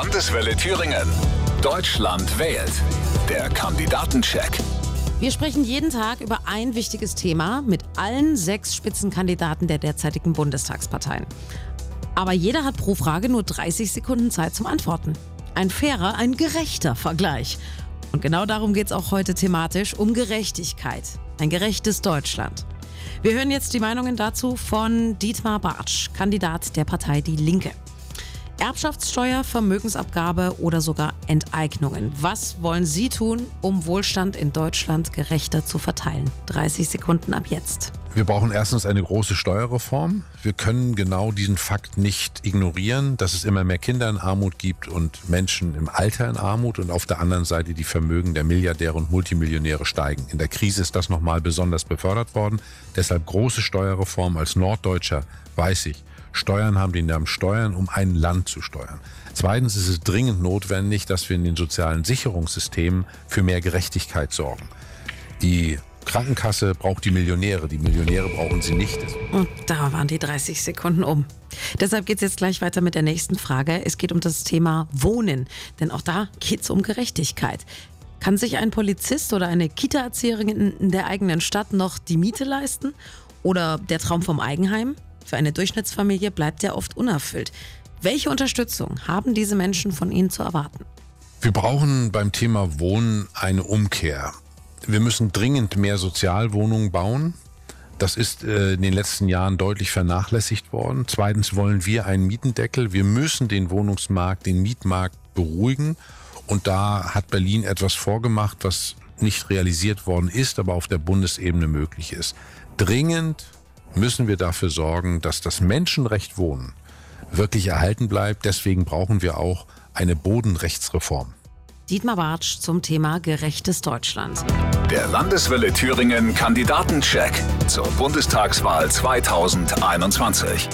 Landeswelle Thüringen. Deutschland wählt. Der Kandidatencheck. Wir sprechen jeden Tag über ein wichtiges Thema mit allen sechs Spitzenkandidaten der derzeitigen Bundestagsparteien. Aber jeder hat pro Frage nur 30 Sekunden Zeit zum Antworten. Ein fairer, ein gerechter Vergleich. Und genau darum geht es auch heute thematisch, um Gerechtigkeit. Ein gerechtes Deutschland. Wir hören jetzt die Meinungen dazu von Dietmar Bartsch, Kandidat der Partei Die Linke. Erbschaftssteuer, Vermögensabgabe oder sogar Enteignungen. Was wollen Sie tun, um Wohlstand in Deutschland gerechter zu verteilen? 30 Sekunden ab jetzt. Wir brauchen erstens eine große Steuerreform. Wir können genau diesen Fakt nicht ignorieren, dass es immer mehr Kinder in Armut gibt und Menschen im Alter in Armut und auf der anderen Seite die Vermögen der Milliardäre und Multimillionäre steigen. In der Krise ist das nochmal besonders befördert worden. Deshalb große Steuerreform. Als Norddeutscher weiß ich, Steuern haben den Namen Steuern, um ein Land zu steuern. Zweitens ist es dringend notwendig, dass wir in den sozialen Sicherungssystemen für mehr Gerechtigkeit sorgen. Die Krankenkasse braucht die Millionäre, die Millionäre brauchen sie nicht. Und da waren die 30 Sekunden um. Deshalb geht es jetzt gleich weiter mit der nächsten Frage. Es geht um das Thema Wohnen, denn auch da geht es um Gerechtigkeit. Kann sich ein Polizist oder eine Kita-Erzieherin in der eigenen Stadt noch die Miete leisten? Oder der Traum vom Eigenheim? Für eine Durchschnittsfamilie bleibt der oft unerfüllt. Welche Unterstützung haben diese Menschen von Ihnen zu erwarten? Wir brauchen beim Thema Wohnen eine Umkehr. Wir müssen dringend mehr Sozialwohnungen bauen. Das ist äh, in den letzten Jahren deutlich vernachlässigt worden. Zweitens wollen wir einen Mietendeckel. Wir müssen den Wohnungsmarkt, den Mietmarkt beruhigen. Und da hat Berlin etwas vorgemacht, was nicht realisiert worden ist, aber auf der Bundesebene möglich ist. Dringend müssen wir dafür sorgen, dass das Menschenrecht Wohnen wirklich erhalten bleibt. Deswegen brauchen wir auch eine Bodenrechtsreform. Dietmar Bartsch zum Thema gerechtes Deutschland. Der Landeswelle Thüringen Kandidatencheck zur Bundestagswahl 2021.